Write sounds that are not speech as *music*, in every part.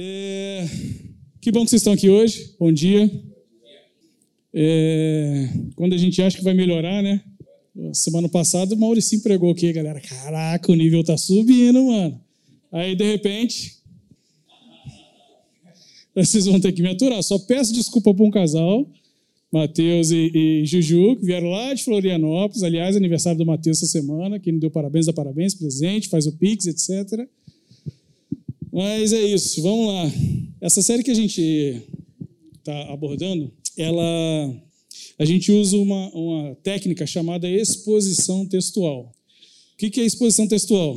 É... Que bom que vocês estão aqui hoje. Bom dia. É... Quando a gente acha que vai melhorar, né? Semana passada o Mauricinho pregou aqui, galera. Caraca, o nível tá subindo, mano. Aí, de repente, vocês vão ter que me aturar. Só peço desculpa para um casal, Matheus e, e, Juju, que vieram lá de Florianópolis. Aliás, aniversário do Matheus essa semana. Quem não deu parabéns, dá parabéns, presente, faz o Pix, etc. Mas é isso, vamos lá. Essa série que a gente está abordando, ela, a gente usa uma, uma técnica chamada exposição textual. O que é exposição textual?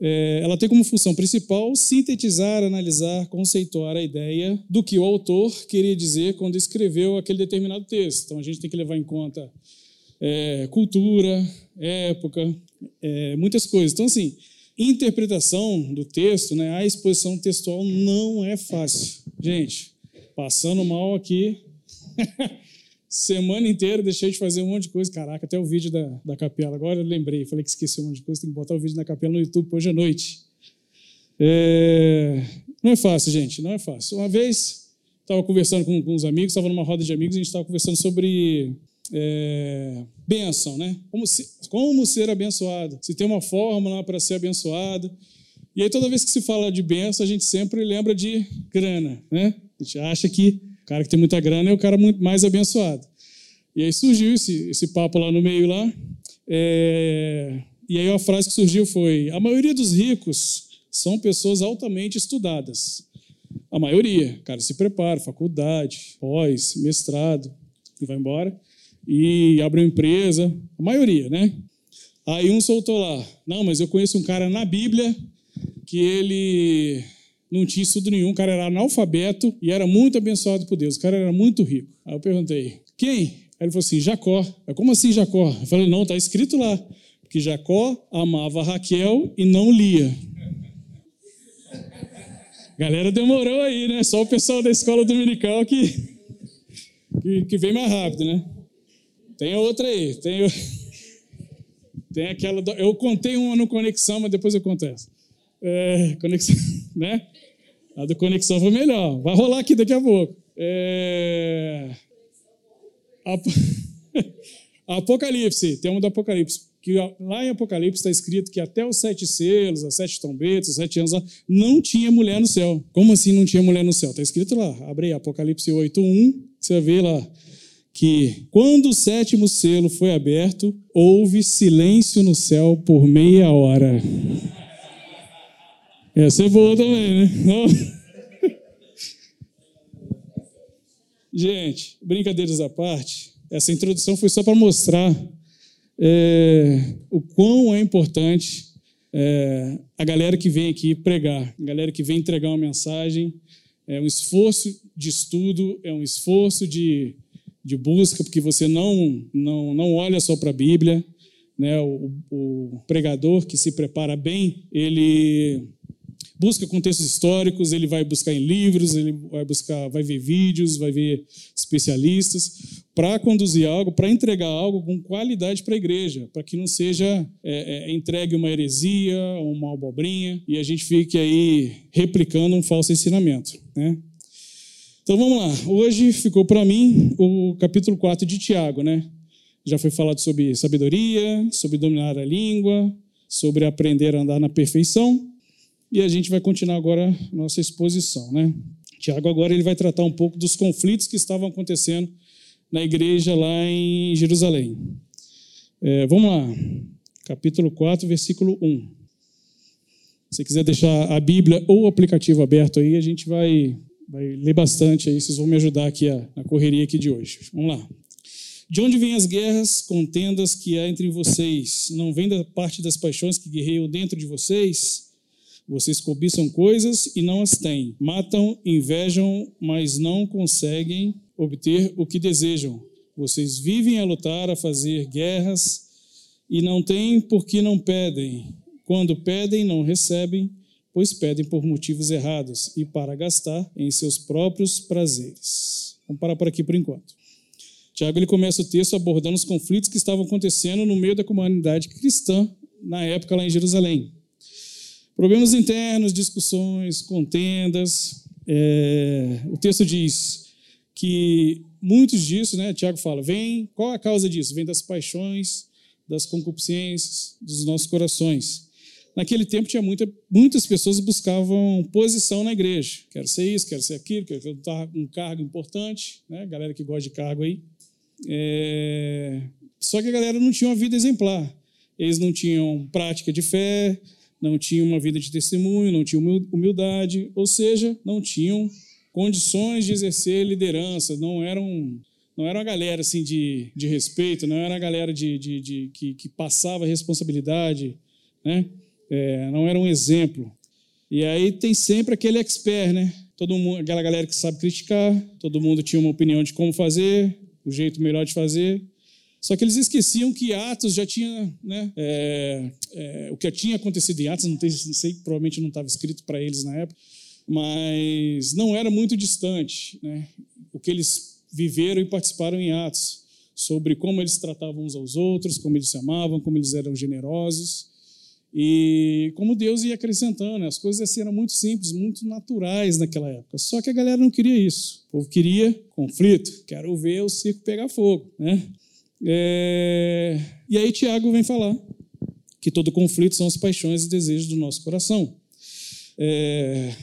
É, ela tem como função principal sintetizar, analisar, conceituar a ideia do que o autor queria dizer quando escreveu aquele determinado texto. Então a gente tem que levar em conta é, cultura, época, é, muitas coisas. Então, assim, interpretação do texto, né, a exposição textual não é fácil. Gente, passando mal aqui, *laughs* semana inteira deixei de fazer um monte de coisa. Caraca, até o vídeo da, da capela. Agora eu lembrei, falei que esqueci um monte de coisa, tem que botar o vídeo da capela no YouTube hoje à noite. É... Não é fácil, gente, não é fácil. Uma vez, estava conversando com, com uns amigos, estava numa roda de amigos, a gente estava conversando sobre é, bênção, né? Como, se, como ser abençoado. Se tem uma fórmula para ser abençoado. E aí, toda vez que se fala de bênção, a gente sempre lembra de grana, né? A gente acha que o cara que tem muita grana é o cara muito mais abençoado. E aí surgiu esse, esse papo lá no meio lá. É, e aí a frase que surgiu foi: a maioria dos ricos são pessoas altamente estudadas. A maioria, cara, se prepara, faculdade, pós, mestrado, e vai embora e abriu empresa, a maioria, né? Aí um soltou lá, não, mas eu conheço um cara na Bíblia que ele não tinha estudo nenhum, o cara era analfabeto e era muito abençoado por Deus, o cara era muito rico. Aí eu perguntei, quem? Aí ele falou assim, Jacó. Eu, Como assim Jacó? Eu falei, não, está escrito lá, que Jacó amava Raquel e não lia. *laughs* Galera demorou aí, né? Só o pessoal da escola dominical que, que, que vem mais rápido, né? Tem outra aí. Tem, tem aquela. Do... Eu contei uma no Conexão, mas depois eu conto essa. É, conexão, *laughs* né? A do Conexão foi melhor. Vai rolar aqui daqui a pouco. É... *laughs* Apocalipse, tem uma do Apocalipse. Que lá em Apocalipse está escrito que até os sete selos, as sete trombetas, os sete anos, não tinha mulher no céu. Como assim não tinha mulher no céu? Está escrito lá. Abre aí, Apocalipse 8.1, você ver lá que, quando o sétimo selo foi aberto, houve silêncio no céu por meia hora. Essa é boa também, né? *laughs* Gente, brincadeiras à parte, essa introdução foi só para mostrar é, o quão é importante é, a galera que vem aqui pregar, a galera que vem entregar uma mensagem. É um esforço de estudo, é um esforço de de busca, porque você não, não, não olha só para a Bíblia. Né? O, o, pregador que se prepara bem, ele busca contextos históricos, ele vai buscar em livros, ele vai buscar, vai ver vídeos, vai ver especialistas para conduzir algo, para entregar algo com qualidade para a igreja, para que não seja é, é, entregue uma heresia, uma abobrinha e a gente fique aí replicando um falso ensinamento, né? Então vamos lá. Hoje ficou para mim o capítulo 4 de Tiago, né? Já foi falado sobre sabedoria, sobre dominar a língua, sobre aprender a andar na perfeição. E a gente vai continuar agora nossa exposição, né? Tiago agora ele vai tratar um pouco dos conflitos que estavam acontecendo na igreja lá em Jerusalém. É, vamos lá. Capítulo 4, versículo 1. Se quiser deixar a Bíblia ou o aplicativo aberto aí, a gente vai vai ler bastante aí, vocês vão me ajudar aqui a, na correria aqui de hoje. Vamos lá. De onde vêm as guerras, contendas que há entre vocês? Não vem da parte das paixões que guerreiam dentro de vocês? Vocês cobiçam coisas e não as têm. Matam, invejam, mas não conseguem obter o que desejam. Vocês vivem a lutar, a fazer guerras e não têm porque não pedem. Quando pedem, não recebem pois pedem por motivos errados e para gastar em seus próprios prazeres. Vamos parar por aqui por enquanto. Tiago ele começa o texto abordando os conflitos que estavam acontecendo no meio da comunidade cristã na época lá em Jerusalém. Problemas internos, discussões, contendas. É, o texto diz que muitos disso, né, Tiago fala, vem, qual a causa disso? Vem das paixões, das concupiscências dos nossos corações. Naquele tempo tinha muita, muitas pessoas buscavam posição na igreja. Quero ser isso, quero ser aquilo, quero ter um cargo importante, né? Galera que gosta de cargo aí. É... Só que a galera não tinha uma vida exemplar. Eles não tinham prática de fé, não tinham uma vida de testemunho, não tinham humildade, ou seja, não tinham condições de exercer liderança, não eram não era uma galera assim de, de respeito, não era uma galera de, de, de que, que, passava responsabilidade, né? É, não era um exemplo. E aí tem sempre aquele expert, né? Todo mundo, aquela galera que sabe criticar, todo mundo tinha uma opinião de como fazer, o jeito melhor de fazer. Só que eles esqueciam que Atos já tinha, né, é, é, o que tinha acontecido em Atos, não, tem, não sei, provavelmente não estava escrito para eles na época, mas não era muito distante, né, o que eles viveram e participaram em Atos, sobre como eles tratavam uns aos outros, como eles se amavam, como eles eram generosos, e como Deus ia acrescentando, as coisas assim eram muito simples, muito naturais naquela época. Só que a galera não queria isso. O povo queria conflito. Quero ver o circo pegar fogo, né? É... E aí Tiago vem falar que todo conflito são as paixões e desejos do nosso coração. É...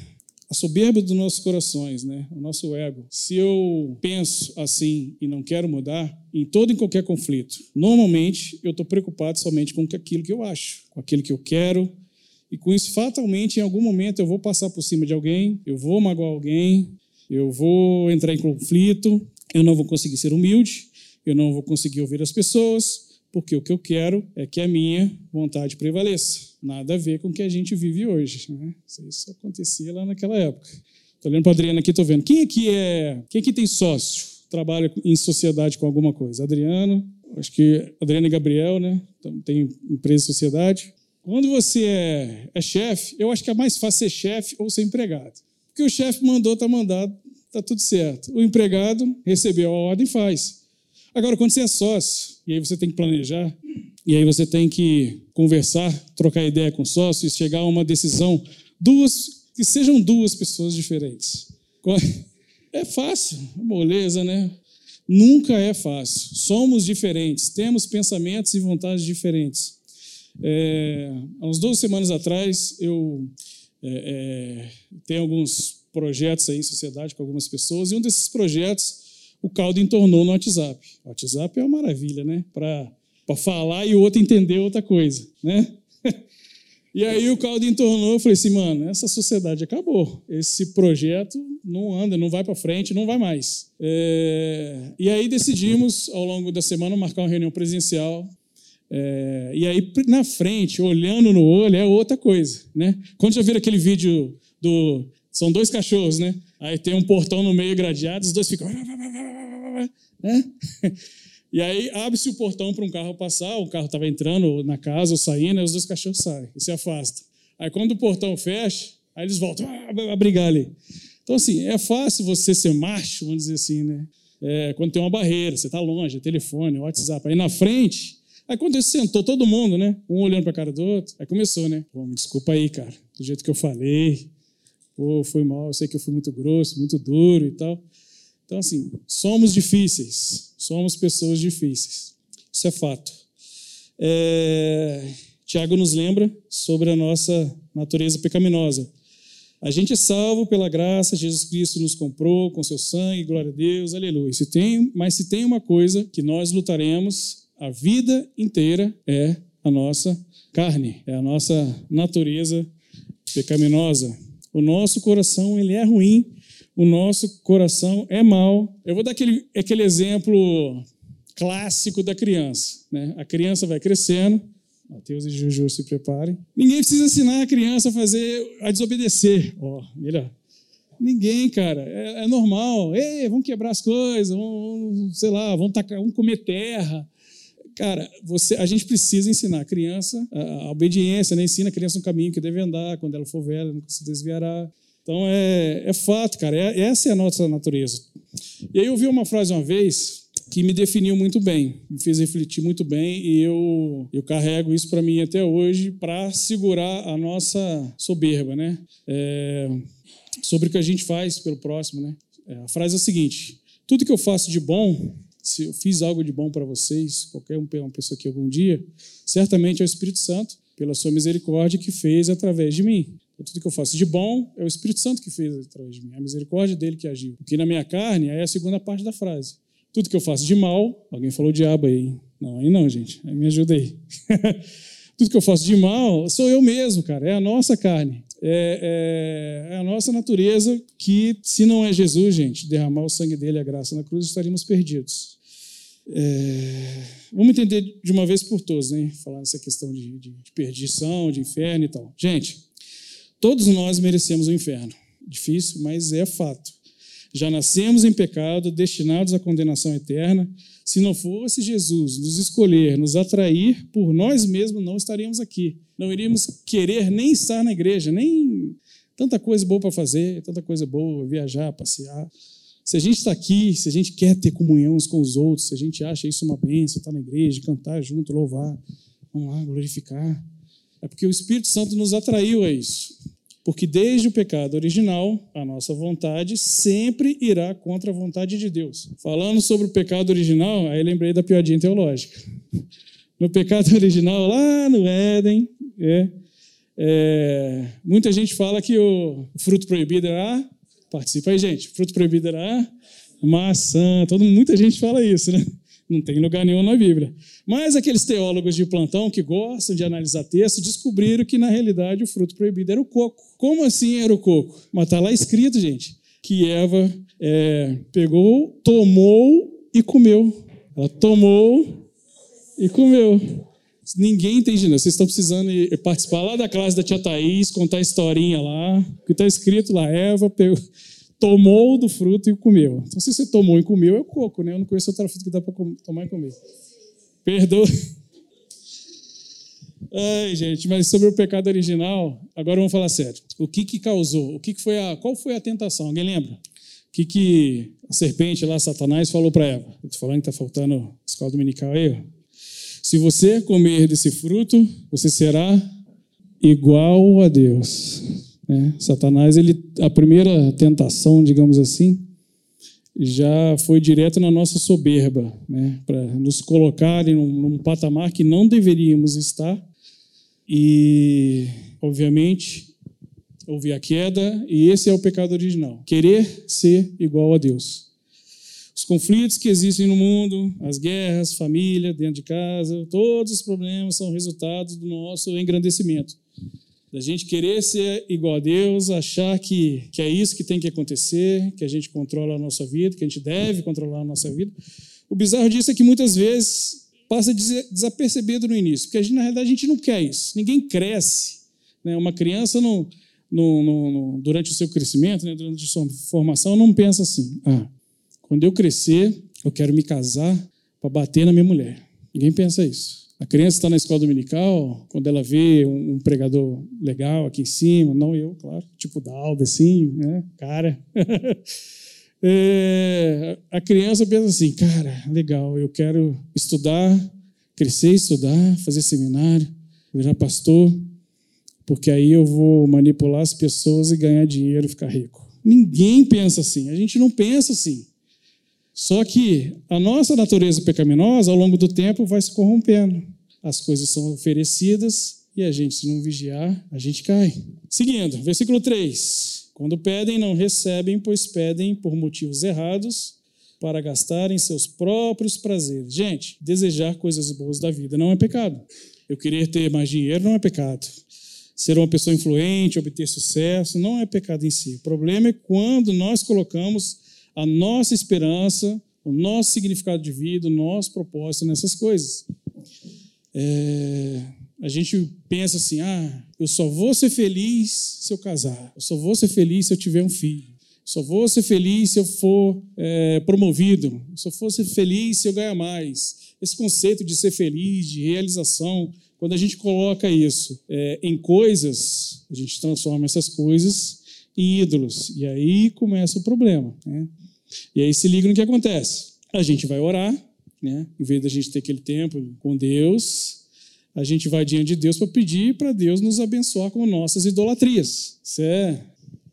A soberba dos nossos corações, né? o nosso ego. Se eu penso assim e não quero mudar, em todo e qualquer conflito, normalmente eu estou preocupado somente com aquilo que eu acho, com aquilo que eu quero, e com isso, fatalmente, em algum momento eu vou passar por cima de alguém, eu vou magoar alguém, eu vou entrar em conflito, eu não vou conseguir ser humilde, eu não vou conseguir ouvir as pessoas, porque o que eu quero é que a minha vontade prevaleça. Nada a ver com o que a gente vive hoje. Né? Isso acontecia lá naquela época. Estou olhando para a Adriana aqui, estou vendo. Quem aqui é. Quem aqui tem sócio? Trabalha em sociedade com alguma coisa? Adriano, acho que Adriana e Gabriel, né? Então, tem empresa e sociedade. Quando você é, é chefe, eu acho que é mais fácil ser chefe ou ser empregado. Porque o chefe mandou, está mandado, está tudo certo. O empregado recebeu a ordem e faz. Agora, quando você é sócio, e aí você tem que planejar, e aí você tem que conversar, trocar ideia com sócios, chegar a uma decisão, duas, que sejam duas pessoas diferentes. É fácil, moleza, né? Nunca é fácil. Somos diferentes, temos pensamentos e vontades diferentes. É, há uns 12 semanas atrás, eu é, é, tenho alguns projetos aí em sociedade com algumas pessoas, e um desses projetos o caldo entornou no WhatsApp. O WhatsApp é uma maravilha, né? Para falar e o outro entender outra coisa, né? *laughs* E aí o caldo entornou, eu falei assim, mano, essa sociedade acabou. Esse projeto não anda, não vai para frente, não vai mais. É... E aí decidimos, ao longo da semana, marcar uma reunião presencial. É... E aí, na frente, olhando no olho, é outra coisa, né? Quando já viram aquele vídeo do... São dois cachorros, né? Aí tem um portão no meio gradeado, os dois ficam *laughs* né? E aí abre-se o portão para um carro passar, o carro estava entrando na casa ou saindo, aí os dois cachorros saem e se afastam. Aí quando o portão fecha, aí eles voltam a brigar ali. Então, assim, é fácil você ser macho, vamos dizer assim, né? É, quando tem uma barreira, você está longe, é telefone, WhatsApp. Aí na frente, aí quando ele sentou todo mundo, né? Um olhando para a cara do outro, aí começou, né? Pô, me desculpa aí, cara, do jeito que eu falei. Pô, foi mal, eu sei que eu fui muito grosso, muito duro e tal. Então, assim, somos difíceis, somos pessoas difíceis. Isso é fato. É... Tiago nos lembra sobre a nossa natureza pecaminosa. A gente é salvo pela graça, Jesus Cristo nos comprou com seu sangue, glória a Deus, aleluia. Se tem, mas se tem uma coisa que nós lutaremos a vida inteira é a nossa carne, é a nossa natureza pecaminosa. O nosso coração ele é ruim o nosso coração é mau. Eu vou dar aquele, aquele exemplo clássico da criança. Né? A criança vai crescendo, Mateus e Juju se preparem. Ninguém precisa ensinar a criança a fazer, a desobedecer. Ó, oh, melhor. Ninguém, cara. É, é, normal. Ei, vamos quebrar as coisas, vamos, sei lá, vamos, tacar, vamos comer terra. Cara, você, a gente precisa ensinar a criança a, a obediência, né? ensina a criança no caminho que deve andar, quando ela for velha, não se desviará. Então é, é fato, cara, é, essa é a nossa natureza. E aí eu ouvi uma frase uma vez, que me definiu muito bem, me fez refletir muito bem e eu, eu carrego isso para mim até hoje para segurar a nossa soberba, né? É, sobre o que a gente faz pelo próximo, né? É, a frase é a seguinte: tudo que eu faço de bom, se eu fiz algo de bom para vocês, qualquer uma pessoa aqui algum dia, certamente é o Espírito Santo, pela sua misericórdia, que fez através de mim. Então, tudo que eu faço de bom é o Espírito Santo que fez através de mim, é a misericórdia dele que agiu. O que na minha carne é a segunda parte da frase. Tudo que eu faço de mal, alguém falou diabo aí. Não, aí não, gente. Aí me ajuda aí. *laughs* Tudo que eu faço de mal sou eu mesmo, cara. É a nossa carne. É, é, é, a nossa natureza que, se não é Jesus, gente, derramar o sangue dele, a graça na cruz, estaríamos perdidos. É, vamos entender de uma vez por todas, né? Falar nessa questão de, de, de perdição, de inferno e tal. Gente, todos nós merecemos o inferno. Difícil, mas é fato. Já nascemos em pecado, destinados à condenação eterna. Se não fosse Jesus nos escolher, nos atrair, por nós mesmos não estaríamos aqui. Não iríamos querer nem estar na igreja, nem tanta coisa boa para fazer, tanta coisa boa, viajar, passear. Se a gente está aqui, se a gente quer ter comunhão uns com os outros, se a gente acha isso uma bênção, estar tá na igreja, cantar junto, louvar, vamos lá, glorificar, é porque o Espírito Santo nos atraiu a isso. Porque desde o pecado original, a nossa vontade sempre irá contra a vontade de Deus. Falando sobre o pecado original, aí lembrei da piadinha teológica. No pecado *laughs* original, lá no Éden, é, é, muita gente fala que o fruto proibido era. Participa aí, gente. Fruto proibido era maçã. Todo, muita gente fala isso, né? Não tem lugar nenhum na Bíblia. Mas aqueles teólogos de plantão que gostam de analisar texto descobriram que, na realidade, o fruto proibido era o coco. Como assim era o coco? Mas está lá escrito, gente, que Eva é, pegou, tomou e comeu. Ela tomou e comeu. Ninguém entende, não. Vocês estão precisando participar lá da classe da tia Thaís, contar a historinha lá, que está escrito lá, Eva pegou tomou do fruto e comeu. Então, se você tomou e comeu, é o coco, né? Eu não conheço outra fruta que dá para tomar e comer. Perdoa. *laughs* Ai, gente, mas sobre o pecado original, agora vamos falar sério. O que que causou? O que, que foi a, qual foi a tentação? Alguém lembra? O que, que a serpente lá, Satanás, falou para Eva? Estou falando que está faltando escola dominical aí. Se você comer desse fruto, você será igual a Deus. Né? Satanás, ele, a primeira tentação, digamos assim, já foi direto na nossa soberba, né? para nos colocar num, num patamar que não deveríamos estar. E, obviamente, houve a queda, e esse é o pecado original: querer ser igual a Deus. Os conflitos que existem no mundo, as guerras, família, dentro de casa, todos os problemas são resultados do nosso engrandecimento da gente querer ser igual a Deus, achar que, que é isso que tem que acontecer, que a gente controla a nossa vida, que a gente deve controlar a nossa vida. O bizarro disso é que muitas vezes passa desapercebido no início, porque a gente, na realidade a gente não quer isso. Ninguém cresce. Né? Uma criança não, no, durante o seu crescimento, né, durante a sua formação, não pensa assim: ah, quando eu crescer, eu quero me casar para bater na minha mulher. Ninguém pensa isso. A criança está na escola dominical, quando ela vê um, pregador legal aqui em cima, não eu, claro, tipo da Alda, assim, né? Cara. *laughs* é, a criança pensa assim, cara, legal, eu quero estudar, crescer, estudar, fazer seminário, virar pastor, porque aí eu vou manipular as pessoas e ganhar dinheiro e ficar rico. Ninguém pensa assim, a gente não pensa assim. Só que a nossa natureza pecaminosa, ao longo do tempo, vai se corrompendo. As coisas são oferecidas e a gente, se não vigiar, a gente cai. Seguindo, versículo 3. Quando pedem, não recebem, pois pedem por motivos errados para gastarem seus próprios prazeres. Gente, desejar coisas boas da vida não é pecado. Eu querer ter mais dinheiro não é pecado. Ser uma pessoa influente, obter sucesso, não é pecado em si. O problema é quando nós colocamos a nossa esperança, o nosso significado de vida, o nosso propósito nessas coisas. É, a gente pensa assim: ah, eu só vou ser feliz se eu casar, eu só vou ser feliz se eu tiver um filho, eu só vou ser feliz se eu for é, promovido, eu só vou ser feliz se eu ganhar mais. Esse conceito de ser feliz, de realização, quando a gente coloca isso é, em coisas, a gente transforma essas coisas em ídolos, e aí começa o problema. Né? E aí se liga no que acontece. a gente vai orar, né? Em vez da gente ter aquele tempo com Deus, a gente vai diante de Deus para pedir para Deus nos abençoar com nossas idolatrias. Isso é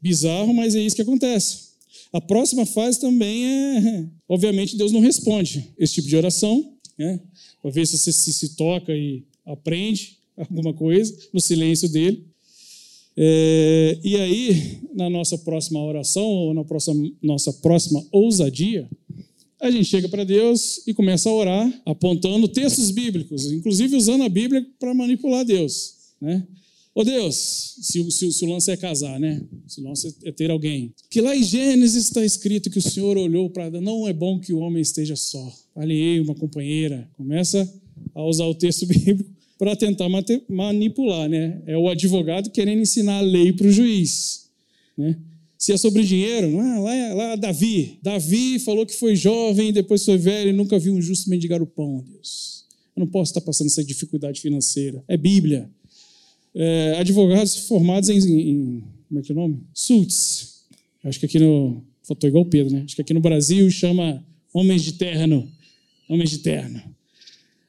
bizarro, mas é isso que acontece. A próxima fase também é, *laughs* obviamente, Deus não responde esse tipo de oração, né? Para ver se você se, se toca e aprende *laughs* alguma coisa no silêncio dele. É, e aí, na nossa próxima oração, ou na próxima, nossa próxima ousadia, a gente chega para Deus e começa a orar, apontando textos bíblicos, inclusive usando a Bíblia para manipular Deus. Né? Ô Deus, se, se, se, o lance é casar, né? Se o lance é ter alguém. Que lá em Gênesis está escrito que o Senhor olhou para. Não é bom que o homem esteja só. Aliei uma companheira. Começa a usar o texto *laughs* bíblico para tentar manipular, né? É o advogado querendo ensinar a lei para o juiz, né? Se é sobre dinheiro, é? Lá, é, lá é Davi. Davi falou que foi jovem, depois foi velho e nunca viu um justo mendigar o pão, Deus. Eu não posso estar passando essa dificuldade financeira. É Bíblia. É, advogados formados em, em, Como é que é o nome? SUTS. Acho que aqui no. Faltou igual o Pedro, né? Acho que aqui no Brasil chama Homens de Terno. Homens de Terno.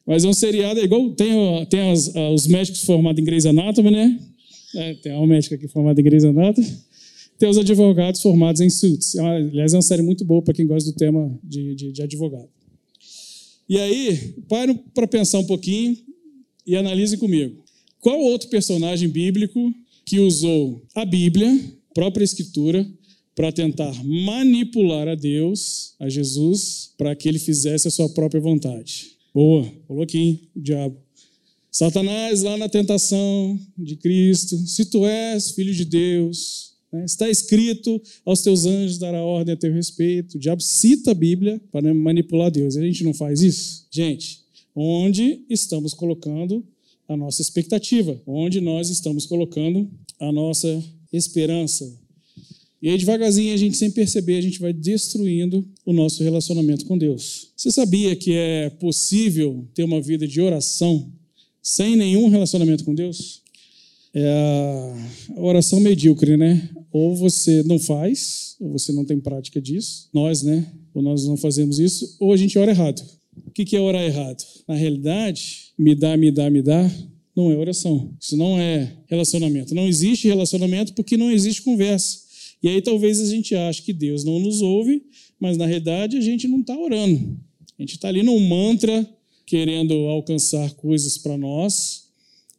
Mas é um seriado, é igual tem, tem as, os médicos formados em Grey's Anatomy, né? É, tem uma médica aqui formada em Grey's Anatomy *laughs* ter os advogados formados em suits. É aliás, é uma série muito boa para quem gosta do tema de, de, de advogado. E aí, pare para pensar um pouquinho e analise comigo. Qual outro personagem bíblico que usou a Bíblia, própria Escritura, para tentar manipular a Deus, a Jesus, para que ele fizesse a sua própria vontade? Boa, aqui, o diabo. Satanás lá na tentação de Cristo, se tu és filho de Deus, né? Está escrito aos teus anjos dará ordem a teu respeito. O diabo cita a Bíblia para manipular Deus. A gente não faz isso? Gente, onde estamos colocando a nossa expectativa? Onde nós estamos colocando a nossa esperança? E aí, devagarzinho, a gente, sem perceber, a gente vai destruindo o nosso relacionamento com Deus. Você sabia que é possível ter uma vida de oração sem nenhum relacionamento com Deus? É a oração medíocre, né? Ou você não faz, ou você não tem prática disso, nós, né? Ou nós não fazemos isso, ou a gente ora errado. O que é orar errado? Na realidade, me dá, me dá, me dá, não é oração. Isso não é relacionamento. Não existe relacionamento porque não existe conversa. E aí talvez a gente ache que Deus não nos ouve, mas na realidade a gente não está orando. A gente está ali num mantra, querendo alcançar coisas para nós,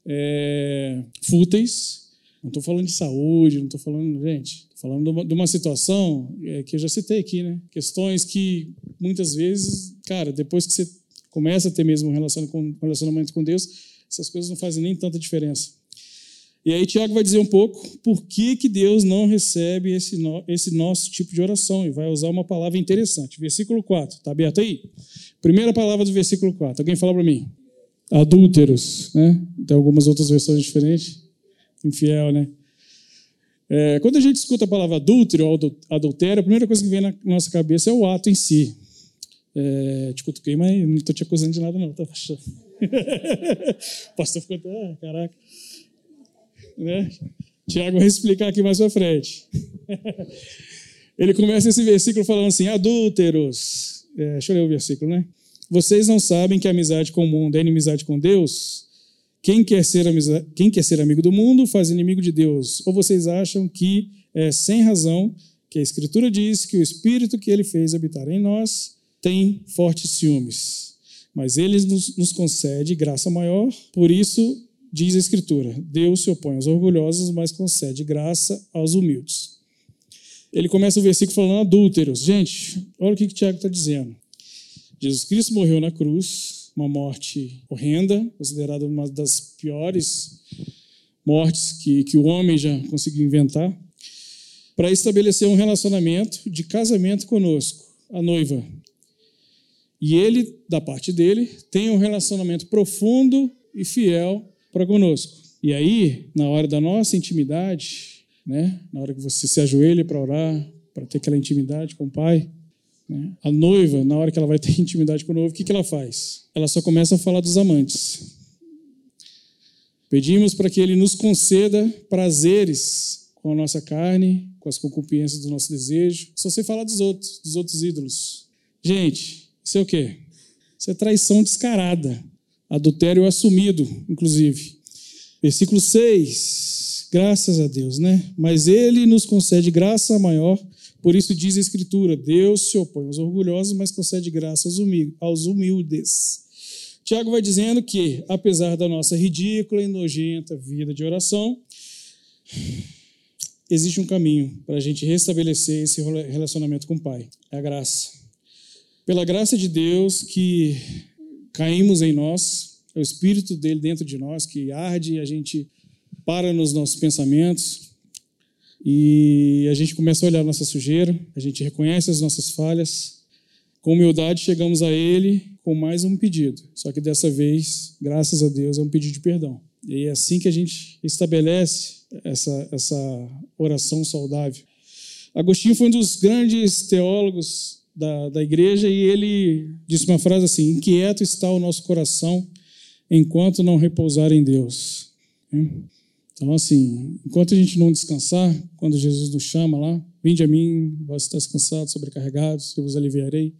é, fúteis, não estou falando de saúde, não estou falando, gente, estou falando de uma situação é, que eu já citei aqui, né? Questões que muitas vezes, cara, depois que você começa a ter mesmo um relacionamento com Deus, essas coisas não fazem nem tanta diferença. E aí Tiago vai dizer um pouco por que, que Deus não recebe esse, no, esse nosso tipo de oração e vai usar uma palavra interessante. Versículo 4, está aberto aí? Primeira palavra do versículo 4. Alguém fala para mim? Adúlteros, né? Tem algumas outras versões diferentes infiel, né? É, quando a gente escuta a palavra adúltero ou adultério, a primeira coisa que vem na nossa cabeça é o ato em si. É, te cutuquei, mas não estou te acusando de nada, não, tá? *laughs* o pastor ficou até, ah, caraca. Né? Tiago vai explicar aqui mais para frente. *laughs* Ele começa esse versículo falando assim: adúlteros. É, deixa eu ler o versículo, né? Vocês não sabem que a amizade com o mundo é inimizade com Deus? Quem quer, ser amiza... Quem quer ser amigo do mundo faz inimigo de Deus. Ou vocês acham que é sem razão que a Escritura diz que o Espírito que ele fez habitar em nós tem fortes ciúmes. Mas ele nos, nos concede graça maior, por isso diz a Escritura: Deus se opõe aos orgulhosos, mas concede graça aos humildes. Ele começa o versículo falando adúlteros. Gente, olha o que, que Tiago está dizendo. Jesus Cristo morreu na cruz, uma morte horrenda, considerada uma das piores mortes que, que o homem já conseguiu inventar, para estabelecer um relacionamento de casamento conosco, a noiva. E ele, da parte dele, tem um relacionamento profundo e fiel para conosco. E aí, na hora da nossa intimidade, né, na hora que você se ajoelha para orar, para ter aquela intimidade com o Pai, né? A noiva, na hora que ela vai ter *laughs* intimidade com o noivo, o que, que ela faz? Ela só começa a falar dos amantes. Pedimos para que ele nos conceda prazeres com a nossa carne, com as concupiscências do nosso desejo. Só sei falar dos outros, dos outros ídolos. Gente, Isso é o quê? Isso é traição descarada. Adultério assumido, inclusive. Versículo 6. Graças a Deus, né? Mas ele nos concede graça maior, por isso diz a Escritura: Deus se opõe aos orgulhosos, mas concede graça aos humildes. Tiago vai dizendo que, apesar da nossa ridícula e nojenta vida de oração, existe um caminho para a gente restabelecer esse relacionamento com o Pai: é a graça. Pela graça de Deus que caímos em nós, é o Espírito dele dentro de nós que arde a gente para nos nossos pensamentos e a gente começa a olhar nossa sujeira, a gente reconhece as nossas falhas. Com humildade chegamos a Ele com mais um pedido, só que dessa vez, graças a Deus, é um pedido de perdão. E é assim que a gente estabelece essa, essa oração saudável. Agostinho foi um dos grandes teólogos da, da igreja e ele disse uma frase assim: Inquieto está o nosso coração enquanto não repousar em Deus. Então, assim, enquanto a gente não descansar, quando Jesus nos chama lá, vinde a mim, vós estáis cansados, sobrecarregados, eu vos aliviarei.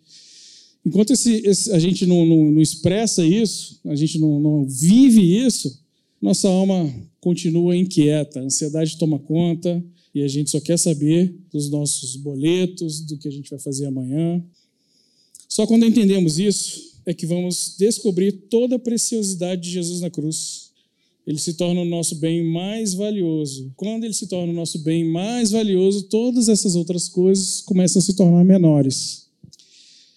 Enquanto esse, esse, a gente não, não, não, expressa isso, a gente não, não vive isso, nossa alma continua inquieta, a ansiedade toma conta e a gente só quer saber dos nossos boletos, do que a gente vai fazer amanhã. Só quando entendemos isso é que vamos descobrir toda a preciosidade de Jesus na cruz. Ele se torna o nosso bem mais valioso. Quando ele se torna o nosso bem mais valioso, todas essas outras coisas começam a se tornar menores.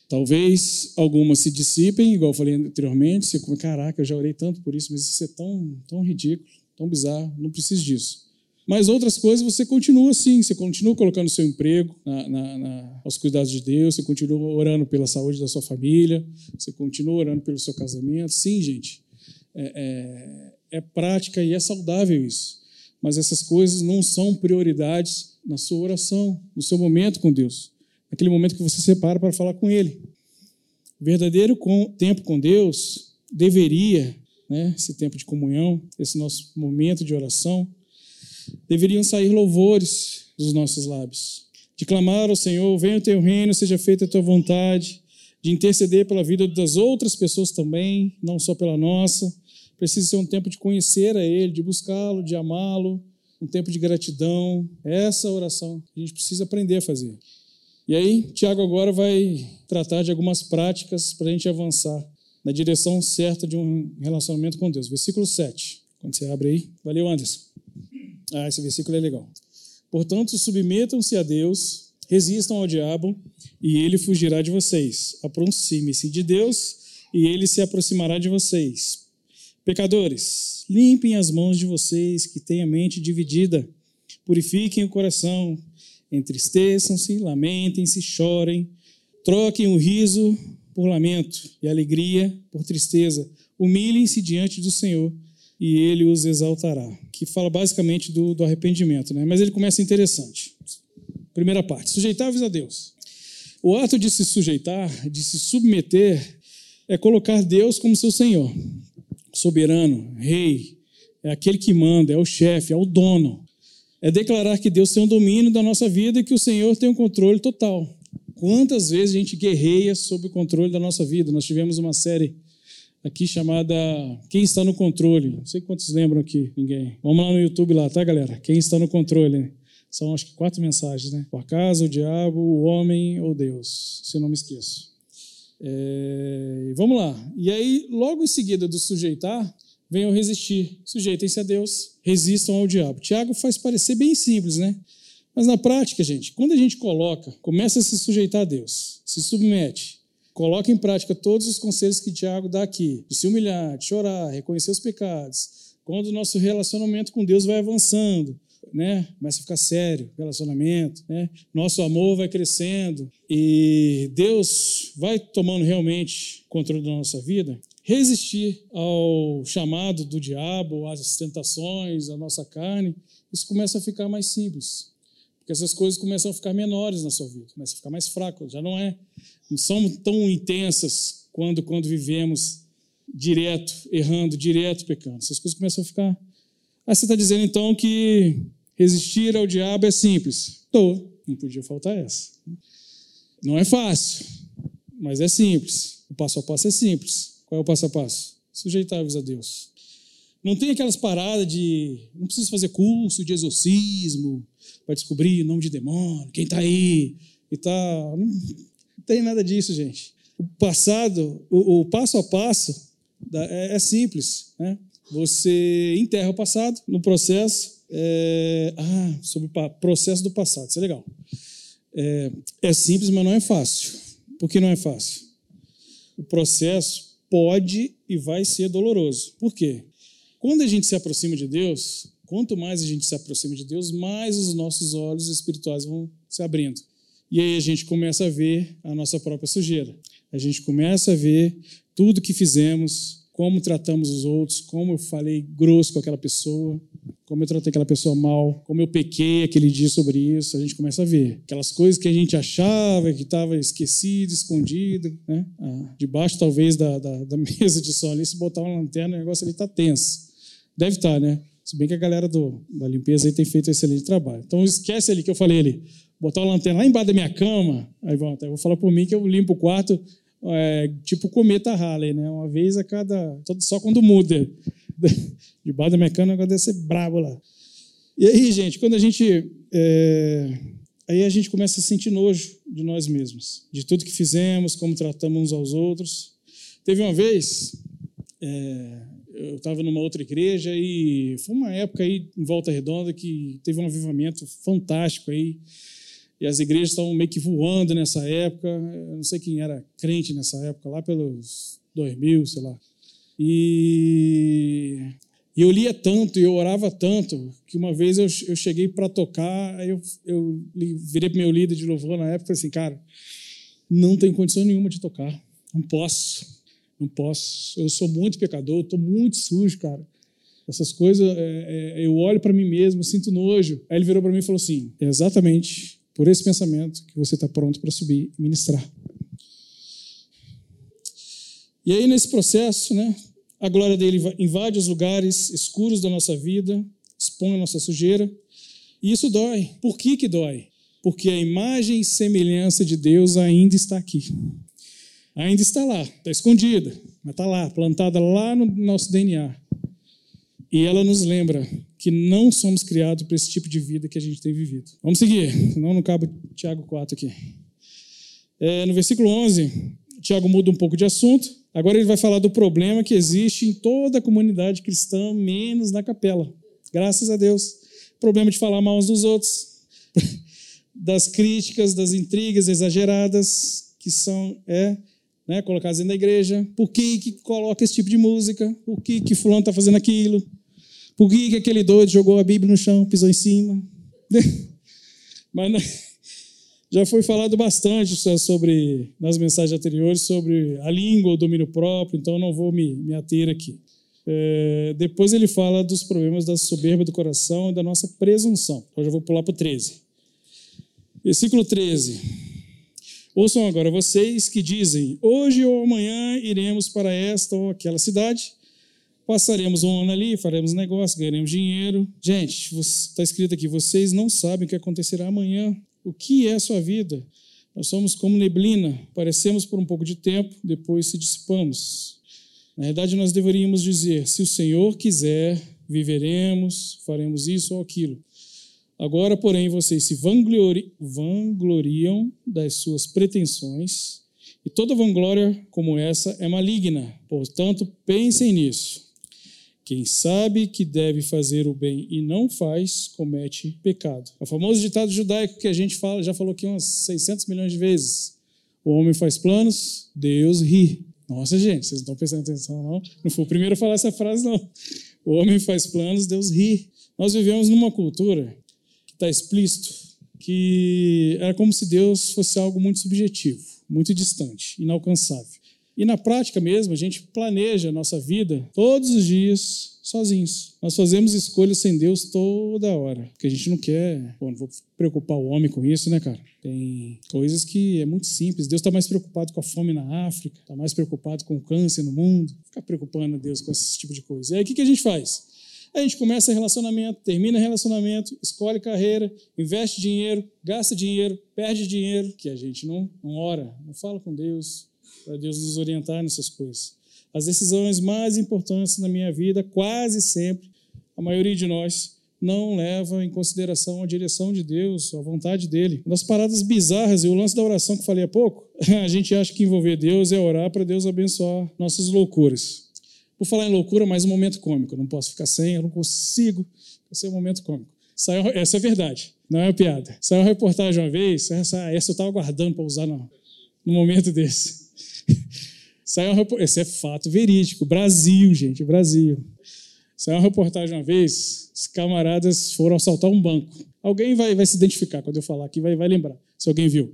Talvez algumas se dissipem, igual eu falei anteriormente, você caraca, eu já orei tanto por isso, mas isso é tão, tão ridículo, tão bizarro, não preciso disso. Mas outras coisas você continua assim, você continua colocando seu emprego na, na, na, aos cuidados de Deus, você continua orando pela saúde da sua família, você continua orando pelo seu casamento. Sim, gente, é, é, é prática e é saudável isso. Mas essas coisas não são prioridades na sua oração, no seu momento com Deus aquele momento que você separa para falar com Ele. Verdadeiro tempo com Deus deveria, né, esse tempo de comunhão, esse nosso momento de oração, deveriam sair louvores dos nossos lábios, de clamar ao Senhor: venha o teu reino, seja feita a tua vontade, de interceder pela vida das outras pessoas também, não só pela nossa. Precisa ser um tempo de conhecer a Ele, de buscá-lo, de amá-lo, um tempo de gratidão. Essa oração a gente precisa aprender a fazer. E aí, Tiago agora vai tratar de algumas práticas para a gente avançar na direção certa de um relacionamento com Deus. Versículo 7. Quando você abre aí. Valeu, Anderson. Ah, esse versículo é legal. Portanto, submetam-se a Deus, resistam ao diabo, e ele fugirá de vocês. Aproxime-se de Deus, e ele se aproximará de vocês. Pecadores, limpem as mãos de vocês que têm a mente dividida. Purifiquem o coração Entristeçam-se, lamentem-se, chorem, troquem o riso por lamento e alegria por tristeza. Humilhem-se diante do Senhor e ele os exaltará. Que fala basicamente do, do arrependimento, né? mas ele começa interessante. Primeira parte: sujeitáveis a Deus. O ato de se sujeitar, de se submeter, é colocar Deus como seu Senhor, soberano, rei, é aquele que manda, é o chefe, é o dono é declarar que Deus tem um domínio da nossa vida e que o Senhor tem um controle total. Quantas vezes a gente guerreia sob o controle da nossa vida? Nós tivemos uma série aqui chamada Quem está no controle? Não sei quantos lembram aqui, ninguém. Vamos lá no YouTube lá, tá, galera? Quem está no controle? São acho que quatro mensagens, né? O acaso, o diabo, o homem ou Deus, se não me esqueço. É... Vamos lá. E aí, logo em seguida do sujeitar, venham resistir. Sujeitem-se a Deus, resistam ao diabo. Tiago faz parecer bem simples, né? Mas na prática, gente, quando a gente coloca, começa a se sujeitar a Deus, se submete, coloca em prática todos os conselhos que Tiago dá aqui, de se humilhar, de chorar, reconhecer os pecados. Quando o nosso relacionamento com Deus vai avançando, né? Começa a ficar sério, relacionamento, né? Nosso amor vai crescendo e Deus vai tomando realmente controle da nossa vida resistir ao chamado do diabo, às tentações, à nossa carne, isso começa a ficar mais simples. Porque essas coisas começam a ficar menores na sua vida, começa a ficar mais fraco, já não é, não são tão intensas quando quando vivemos direto, errando, direto pecando. Essas coisas começam a ficar. Aí você está dizendo então que resistir ao diabo é simples. Tô, não podia faltar essa. Não é fácil Mas é simples. O passo a passo é simples. Qual é o passo a passo? Sujeitar-vos a Deus. Não tem aquelas paradas de. Não precisa fazer curso de exorcismo para descobrir o nome de demônio, quem está aí e tal. Não, não, tem nada disso, gente. O passado, o, o passo a passo é, é simples. Né? Você enterra o passado no processo. É, ah, sobre o processo do passado, isso é legal. É, é simples, mas não é fácil. Por que não é fácil? O processo pode e vai ser doloroso. Por quê? Quando a gente se aproxima de Deus, quanto mais a gente se aproxima de Deus, mais os nossos olhos espirituais vão se abrindo. E aí a gente começa a ver a nossa própria sujeira. A gente começa a ver tudo que fizemos, como tratamos os outros, como eu falei grosso com aquela pessoa, como eu tratei aquela pessoa mal, como eu pequei aquele dia sobre isso, a gente começa a ver. Aquelas coisas que a gente achava que estava esquecido, escondido, né? Ah, debaixo talvez da, da, da, *laughs* mesa de som ali, se botar uma lanterna, o negócio ali está tenso. Deve estar, né? Se bem que a galera do, da limpeza aí tem feito um excelente trabalho. Então esquece ali que eu falei ali, botar uma lanterna lá embaixo da minha cama, aí vou, eu vou falar por mim que eu limpo o quarto, é, tipo cometa Halley, né? Uma vez a cada. Só quando muda. *laughs* Debaixo da minha cama, negócio deve ser brabo lá. E aí, gente, quando a gente. É, aí a gente começa a sentir nojo de nós mesmos, de tudo que fizemos, como tratamos uns aos outros. Teve uma vez, é, eu estava numa outra igreja e foi uma época aí em Volta Redonda que teve um avivamento fantástico aí. E as igrejas estavam meio que voando nessa época. Eu não sei quem era crente nessa época, lá pelos 2000, sei lá. E, eu lia tanto e eu orava tanto que uma vez eu, eu cheguei para tocar, aí eu, eu virei para meu líder de louvor na época e falei assim, cara, não tem condição nenhuma de tocar. Não posso não posso. Eu sou muito pecador, estou muito sujo, cara. Essas coisas, é, é, eu olho para mim mesmo, sinto nojo. Aí ele virou para mim e falou assim: é exatamente por esse pensamento que você está pronto para subir e ministrar. E aí, nesse processo, né, a glória dele invade os lugares escuros da nossa vida, expõe a nossa sujeira. E isso dói. Por que, que dói? Porque a imagem e semelhança de Deus ainda está aqui ainda está lá, está escondida, mas está lá, plantada lá no nosso DNA. E ela nos lembra que não somos criados para esse tipo de vida que a gente tem vivido. Vamos seguir, senão não cabe Tiago 4 aqui. É, no versículo 11, Tiago muda um pouco de assunto. Agora ele vai falar do problema que existe em toda a comunidade cristã, menos na capela. Graças a Deus. Problema de falar mal uns dos outros, *laughs* das críticas, das intrigas exageradas, que são é né, colocados dentro da igreja. Por que, que coloca esse tipo de música? Por que, que fulano está fazendo aquilo? Por que, que aquele doido jogou a Bíblia no chão, pisou em cima? *laughs* Mas né, já foi falado bastante sobre, nas mensagens anteriores, sobre a língua, o domínio próprio, então não vou me, me ater aqui. É, depois ele fala dos problemas da soberba do coração e da nossa presunção. Então já vou pular para o 13. Versículo 13. Ouçam agora vocês que dizem: hoje ou amanhã iremos para esta ou aquela cidade, passaremos um ano ali, faremos negócio, ganharemos dinheiro. Gente, está escrito aqui: vocês não sabem o que acontecerá amanhã. O que é a sua vida? Nós somos como neblina, parecemos por um pouco de tempo, depois se dissipamos. Na verdade, nós deveríamos dizer: se o Senhor quiser, viveremos, faremos isso ou aquilo. Agora, porém, vocês se vanglori vangloriam das suas pretensões, e toda vanglória como essa é maligna. Portanto, pensem nisso. Quem sabe que deve fazer o bem e não faz, comete pecado. É o famoso ditado judaico que a gente fala, já falou aqui umas 600 milhões de vezes. O homem faz planos, Deus ri. Nossa, gente, vocês não estão prestando atenção, não? Não foi o primeiro a falar essa frase, não. O homem faz planos, Deus ri. Nós vivemos numa cultura está explícito que era como se Deus fosse algo muito subjetivo, muito distante, inalcançável. E na prática mesmo, a gente planeja a nossa vida todos os dias sozinhos. Nós fazemos escolhas sem Deus toda hora, porque a gente não quer. Pô, não vou preocupar o homem com isso, né, cara? Tem coisas que é muito simples. Deus está mais preocupado com a fome na África, está mais preocupado com o câncer no mundo. Ficar preocupando a Deus com esse tipo de coisa. E aí o que, que a gente faz? A gente começa relacionamento, termina relacionamento, escolhe carreira, investe dinheiro, gasta dinheiro, perde dinheiro, que a gente não, não ora, não fala com Deus, para Deus nos orientar nessas coisas. As decisões mais importantes na minha vida, quase sempre, a maioria de nós não leva em consideração a direção de Deus, a vontade dele. Das paradas bizarras e o lance da oração que falei há pouco, *laughs* a gente acha que envolver Deus é orar para Deus abençoar nossas loucuras. Por falar em loucura, mais um momento cômico. Não posso ficar sem, eu não consigo. É um momento cômico. Saiu, essa é verdade, não é piada. Saiu uma reportagem uma vez, essa, essa eu estava guardando para usar no, no momento desse. *laughs* Saiu uma, esse é fato verídico. Brasil, gente, Brasil. Saiu uma reportagem uma vez, os camaradas foram assaltar um banco. Alguém vai, vai se identificar quando eu falar aqui, vai, vai lembrar, se alguém viu.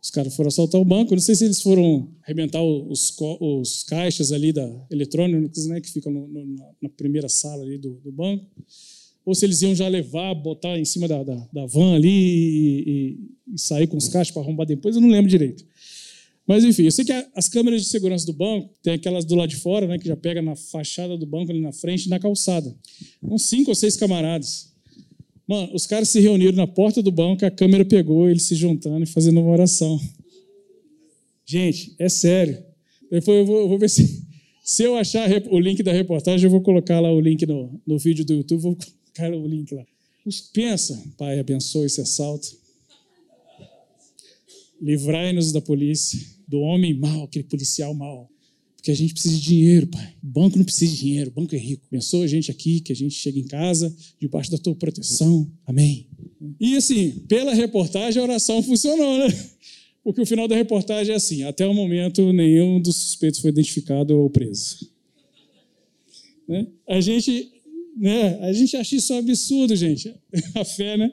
Os caras foram assaltar o banco, não sei se eles foram arrebentar os, os caixas ali da eletrônicos, né, que ficam no, no, na primeira sala ali do, do, banco, ou se eles iam já levar, botar em cima da, da, da van ali e, e, e sair com os caixas para arrombar depois, eu não lembro direito. Mas enfim, eu sei que as câmeras de segurança do banco, tem aquelas do lado de fora, né, que já pega na fachada do banco ali na frente na calçada. Uns cinco ou seis camaradas. Mano, os caras se reuniram na porta do banco, a câmera pegou, eles se juntando e fazendo uma oração. Gente, é sério. Depois eu vou, eu vou ver se, *laughs* se eu achar o link da reportagem, eu vou colocar lá o link no, no vídeo do YouTube, vou colocar o link lá. Pensa, Pai, abençoe esse assalto. Livrai-nos da polícia do homem mau, aquele policial mau. Porque a gente precisa de dinheiro, pai. O banco não precisa de dinheiro, o banco é rico. Pensou a gente aqui, que a gente chega em casa debaixo da tua proteção. Amém. E assim, pela reportagem, a oração funcionou, né? Porque o final da reportagem é assim: até o momento, nenhum dos suspeitos foi identificado ou preso. Né? A gente. Né? A gente acha isso um absurdo, gente. *laughs* A fé, né?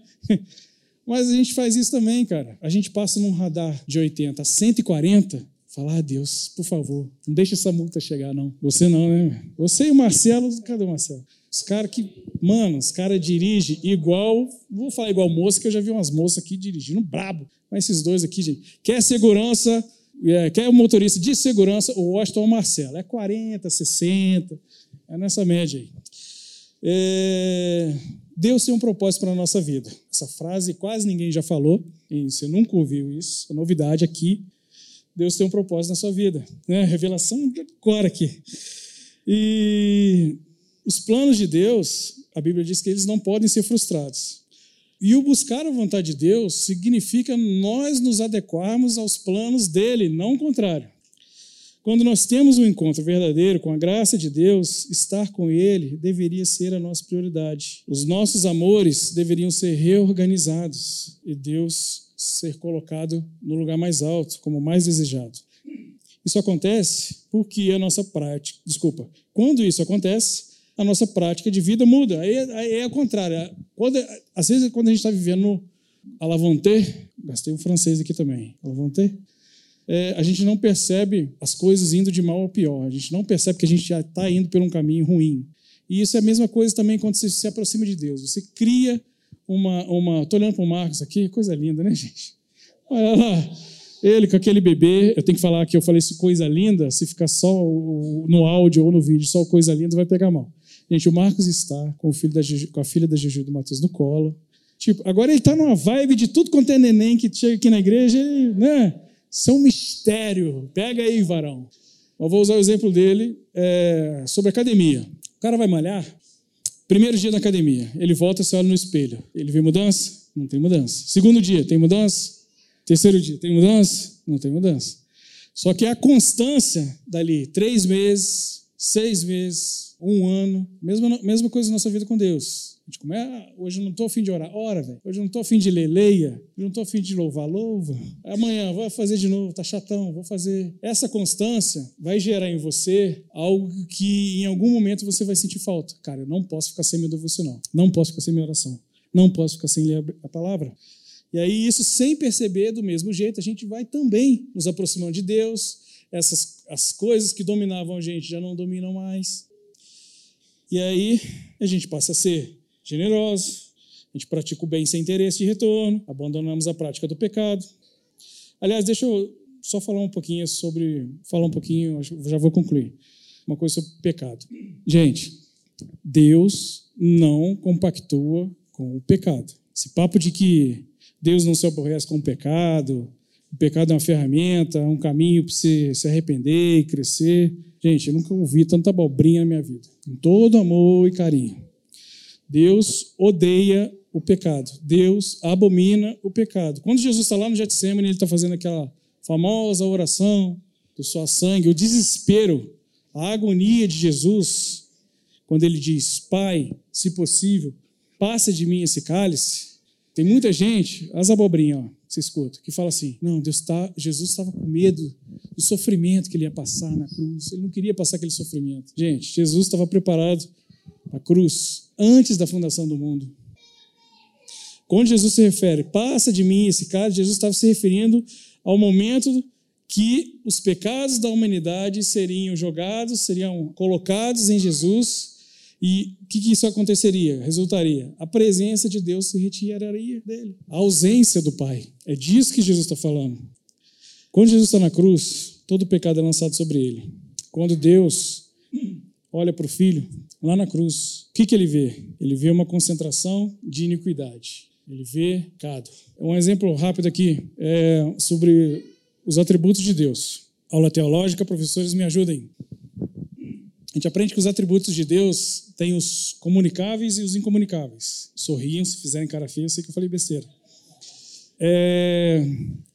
Mas a gente faz isso também, cara. A gente passa num radar de 80 a 140, falar, ah, Deus, por favor, não deixa essa multa chegar, não. Você não, né? Você e o Marcelo, cadê o Marcelo? Os caras que, mano, os caras dirigem igual, vou falar igual moça, que eu já vi umas moças aqui dirigindo brabo. Mas esses dois aqui, gente, quer segurança, é, quer o motorista de segurança, o Washington ou o Marcelo. É 40, 60, é nessa média aí. É, Deus tem um propósito para a nossa vida. Essa frase quase ninguém já falou, e você nunca ouviu isso, é novidade aqui. Deus tem um propósito na sua vida. Né? Revelação agora aqui. E os planos de Deus, a Bíblia diz que eles não podem ser frustrados. E o buscar a vontade de Deus significa nós nos adequarmos aos planos dele, não o contrário. Quando nós temos um encontro verdadeiro com a graça de Deus, estar com Ele deveria ser a nossa prioridade. Os nossos amores deveriam ser reorganizados e Deus ser colocado no lugar mais alto, como mais desejado. Isso acontece porque a nossa prática, desculpa, quando isso acontece, a nossa prática de vida muda. Aí, aí é o contrário. Quando, às vezes, quando a gente está vivendo a lavonter, gastei um francês aqui também, a lavonter, é, a gente não percebe as coisas indo de mal ao pior. A gente não percebe que a gente já está indo por um caminho ruim. E isso é a mesma coisa também quando você se aproxima de Deus. Você cria uma. uma Estou olhando para o Marcos aqui, coisa linda, né, gente? Olha lá. Ele com aquele bebê, eu tenho que falar que eu falei isso coisa linda, se ficar só no áudio ou no vídeo, só coisa linda, vai pegar mal. Gente, o Marcos está com, o filho da, com a filha da Juju do Matheus no colo. Tipo, agora ele está numa vibe de tudo quanto é neném que chega aqui na igreja, né? Isso é um mistério. Pega aí, varão. Eu vou usar o exemplo dele é, sobre academia. O cara vai malhar, primeiro dia na academia, ele volta e se olha no espelho. Ele vê mudança? Não tem mudança. Segundo dia, tem mudança? Terceiro dia, tem mudança? Não tem mudança. Só que a constância dali, três meses, seis meses, um ano, mesma, mesma coisa na nossa vida com Deus. A gente começa, ah, hoje eu não estou afim de orar, ora, velho. Hoje eu não estou afim de ler, leia. Hoje eu não estou afim de louvar, louva. Amanhã, vou fazer de novo, tá chatão, vou fazer. Essa constância vai gerar em você algo que em algum momento você vai sentir falta. Cara, eu não posso ficar sem meu devocional, não posso ficar sem minha oração, não posso ficar sem ler a palavra. E aí, isso sem perceber, do mesmo jeito, a gente vai também nos aproximando de Deus. Essas as coisas que dominavam a gente já não dominam mais. E aí, a gente passa a ser generosos, a gente pratica o bem sem interesse de retorno, abandonamos a prática do pecado. Aliás, deixa eu só falar um pouquinho sobre, falar um pouquinho, já vou concluir, uma coisa sobre pecado. Gente, Deus não compactua com o pecado. Esse papo de que Deus não se aborrece com o pecado, o pecado é uma ferramenta, é um caminho para você se arrepender e crescer. Gente, eu nunca ouvi tanta abobrinha na minha vida. Com todo amor e carinho. Deus odeia o pecado. Deus abomina o pecado. Quando Jesus está lá no Getsemane, ele está fazendo aquela famosa oração do sua sangue, o desespero, a agonia de Jesus, quando ele diz: Pai, se possível, passa de mim esse cálice. Tem muita gente, as abobrinhas, ó, você escuta, que fala assim: não, Deus tá, Jesus estava com medo do sofrimento que ele ia passar na cruz. Ele não queria passar aquele sofrimento. Gente, Jesus estava preparado para a cruz antes da fundação do mundo. Quando Jesus se refere, passa de mim esse cálice, Jesus estava se referindo ao momento que os pecados da humanidade seriam jogados, seriam colocados em Jesus e o que, que, isso aconteceria? Resultaria? A presença de Deus se retiraria dele. A ausência do Pai. É disso que Jesus está falando. Quando Jesus está na cruz, todo o pecado é lançado sobre ele. Quando Deus olha para o Filho, lá na cruz, o que, que ele vê? Ele vê uma concentração de iniquidade. Ele vê pecado. Um exemplo rápido aqui é sobre os atributos de Deus. Aula teológica, professores, me ajudem. A gente aprende que os atributos de Deus têm os comunicáveis e os incomunicáveis. Sorriam se fizerem cara feia, eu sei que eu falei besteira. É...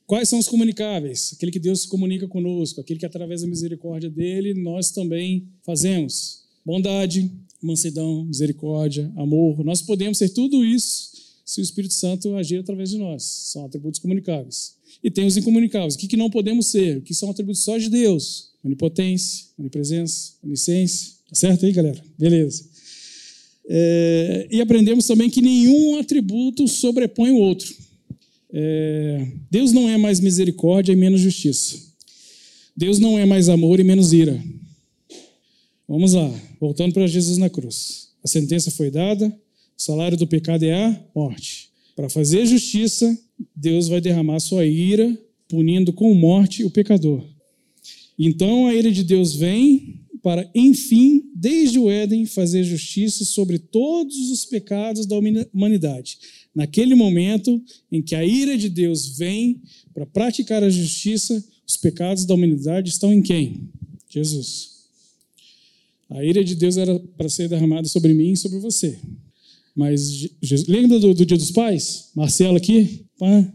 Quais são os comunicáveis? Aquele que Deus comunica conosco, aquele que através da misericórdia dele nós também fazemos. Bondade, mansidão, misericórdia, amor. Nós podemos ser tudo isso se o Espírito Santo agir através de nós. São atributos comunicáveis. E tem os incomunicáveis. O que não podemos ser? O que são atributos só de Deus? Onipotência, onipresença, onisciência. Tá certo aí, galera? Beleza. É, e aprendemos também que nenhum atributo sobrepõe o outro. É, Deus não é mais misericórdia e menos justiça. Deus não é mais amor e menos ira. Vamos lá, voltando para Jesus na cruz. A sentença foi dada, o salário do pecado é a morte. Para fazer justiça, Deus vai derramar sua ira, punindo com morte o pecador. Então a ira de Deus vem para, enfim, desde o Éden, fazer justiça sobre todos os pecados da humanidade. Naquele momento em que a ira de Deus vem para praticar a justiça, os pecados da humanidade estão em quem? Jesus. A ira de Deus era para ser derramada sobre mim e sobre você. Mas lembra do, do Dia dos Pais? Marcelo aqui, pá,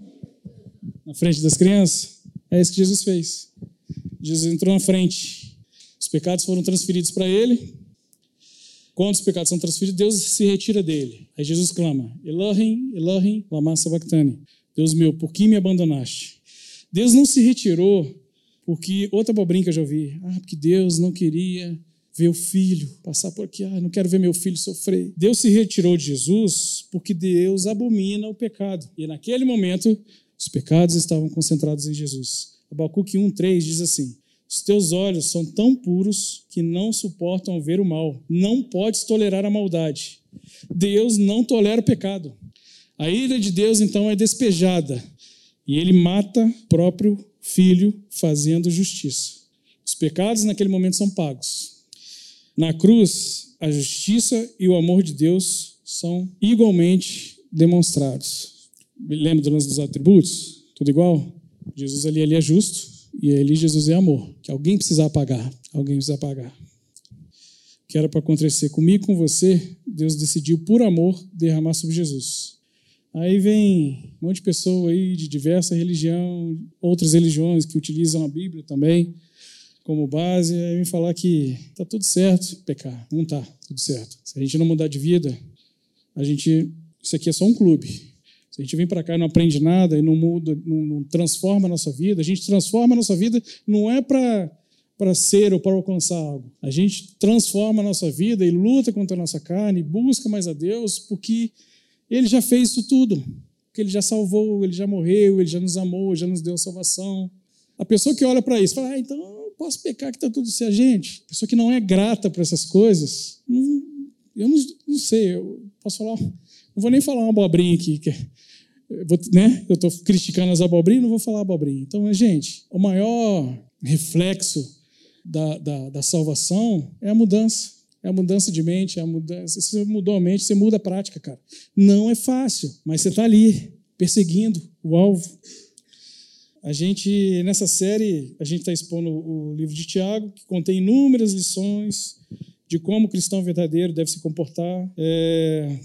na frente das crianças? É isso que Jesus fez. Jesus entrou na frente. Os pecados foram transferidos para ele. Quando os pecados são transferidos, Deus se retira dele. Aí Jesus clama: Elohim, Elohim, lama sabachthani. Deus meu, por que me abandonaste? Deus não se retirou porque outra abobrinha que eu já ouvi. Ah, porque Deus não queria ver o filho passar por aqui. Ah, não quero ver meu filho sofrer. Deus se retirou de Jesus porque Deus abomina o pecado. E naquele momento, os pecados estavam concentrados em Jesus. Abacuque 1,3 diz assim: Os teus olhos são tão puros que não suportam ver o mal. Não podes tolerar a maldade. Deus não tolera o pecado. A ira de Deus, então, é despejada. E ele mata próprio filho fazendo justiça. Os pecados naquele momento são pagos. Na cruz, a justiça e o amor de Deus são igualmente demonstrados. Lembra dos atributos? Tudo igual? Jesus ali, ali é justo e ali Jesus é amor, que alguém precisa pagar, alguém precisa pagar. Que era para acontecer comigo, com você, Deus decidiu por amor derramar sobre Jesus. Aí vem um monte de pessoa aí de diversa religião, outras religiões que utilizam a Bíblia também como base, aí vem falar que tá tudo certo pecar. Não tá tudo certo. Se a gente não mudar de vida, a gente isso aqui é só um clube. Se a gente vem para cá e não aprende nada e não muda, não, não, transforma a nossa vida, a gente transforma a nossa vida não é para para ser ou para alcançar algo. A gente transforma a nossa vida e luta contra a nossa carne, busca mais a Deus, porque Ele já fez isso tudo. Porque Ele já salvou, Ele já morreu, Ele já nos amou, já nos deu salvação. A pessoa que olha para isso fala, ah, então eu posso pecar que está tudo certo. Gente, a pessoa que não é grata para essas coisas, não, eu não, não sei, eu posso falar, não vou nem falar uma abobrinha aqui, que né? Eu estou criticando as abobrinhas, não vou falar abobrinha. Então, gente, o maior reflexo da, da, da, salvação é a mudança. É a mudança de mente, é a mudança. Você mudou a mente, você muda a prática, cara. Não é fácil, mas você está ali, perseguindo o alvo. A gente, nessa série, a gente está expondo o livro de Tiago, que contém inúmeras lições de como o cristão verdadeiro deve se comportar. É...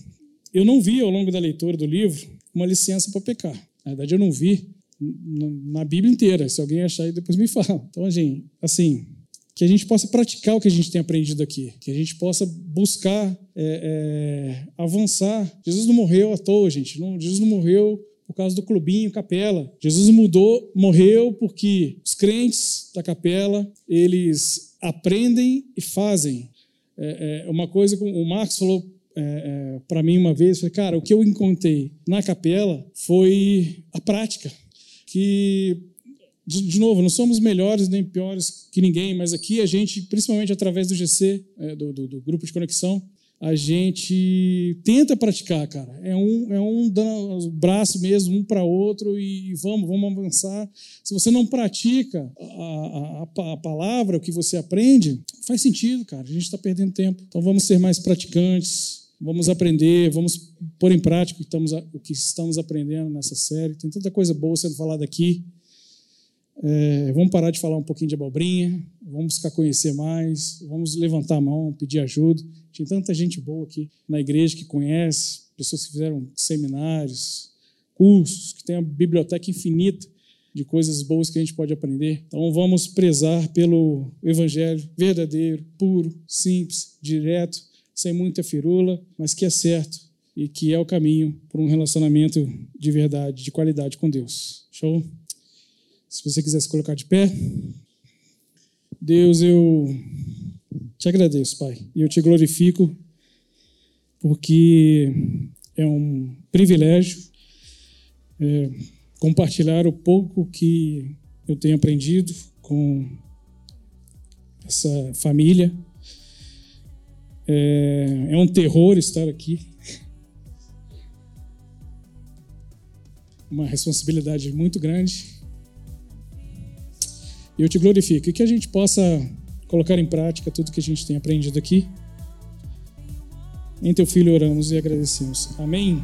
Eu não vi, ao longo da leitura do livro, uma licença para pecar. Na verdade, eu não vi na Bíblia inteira. Se alguém achar aí, depois me fala. Então, gente, assim, que a gente possa praticar o que a gente tem aprendido aqui, que a gente possa buscar é, é, avançar. Jesus não morreu à toa, gente. Não, Jesus não morreu por causa do clubinho, capela. Jesus mudou, morreu porque os crentes da capela eles aprendem e fazem. É, é uma coisa que o Marcos falou é, é, para mim uma vez, falei, cara, o que eu encontrei na capela foi a prática, que de, de, novo, não somos melhores nem piores que ninguém, mas aqui a gente, principalmente através do GC, é, do, do, do, grupo de conexão, a gente tenta praticar, cara. É um, é um dando braço mesmo, um para outro, e vamos, vamos avançar. Se você não pratica a, a, a palavra, o que você aprende, faz sentido, cara. A gente está perdendo tempo. Então vamos ser mais praticantes, vamos aprender, vamos pôr em prática o que estamos, o que estamos aprendendo nessa série. Tem tanta coisa boa sendo falada aqui. É, vamos parar de falar um pouquinho de abobrinha, vamos buscar conhecer mais, vamos levantar a mão, pedir ajuda. Tem tanta gente boa aqui na igreja que conhece, pessoas que fizeram seminários, cursos, que tem a biblioteca infinita de coisas boas que a gente pode aprender. Então vamos prezar pelo evangelho verdadeiro, puro, simples, direto, sem muita firula, mas que é certo e que é o caminho para um relacionamento de verdade, de qualidade com Deus. Show? Se você quiser se colocar de pé. Deus, eu te agradeço, Pai, e eu te glorifico, porque é um privilégio é, compartilhar o pouco que eu tenho aprendido com essa família. É, é um terror estar aqui. Uma responsabilidade muito grande. E eu te glorifico. E que a gente possa colocar em prática tudo que a gente tem aprendido aqui. Em teu filho oramos e agradecemos. Amém.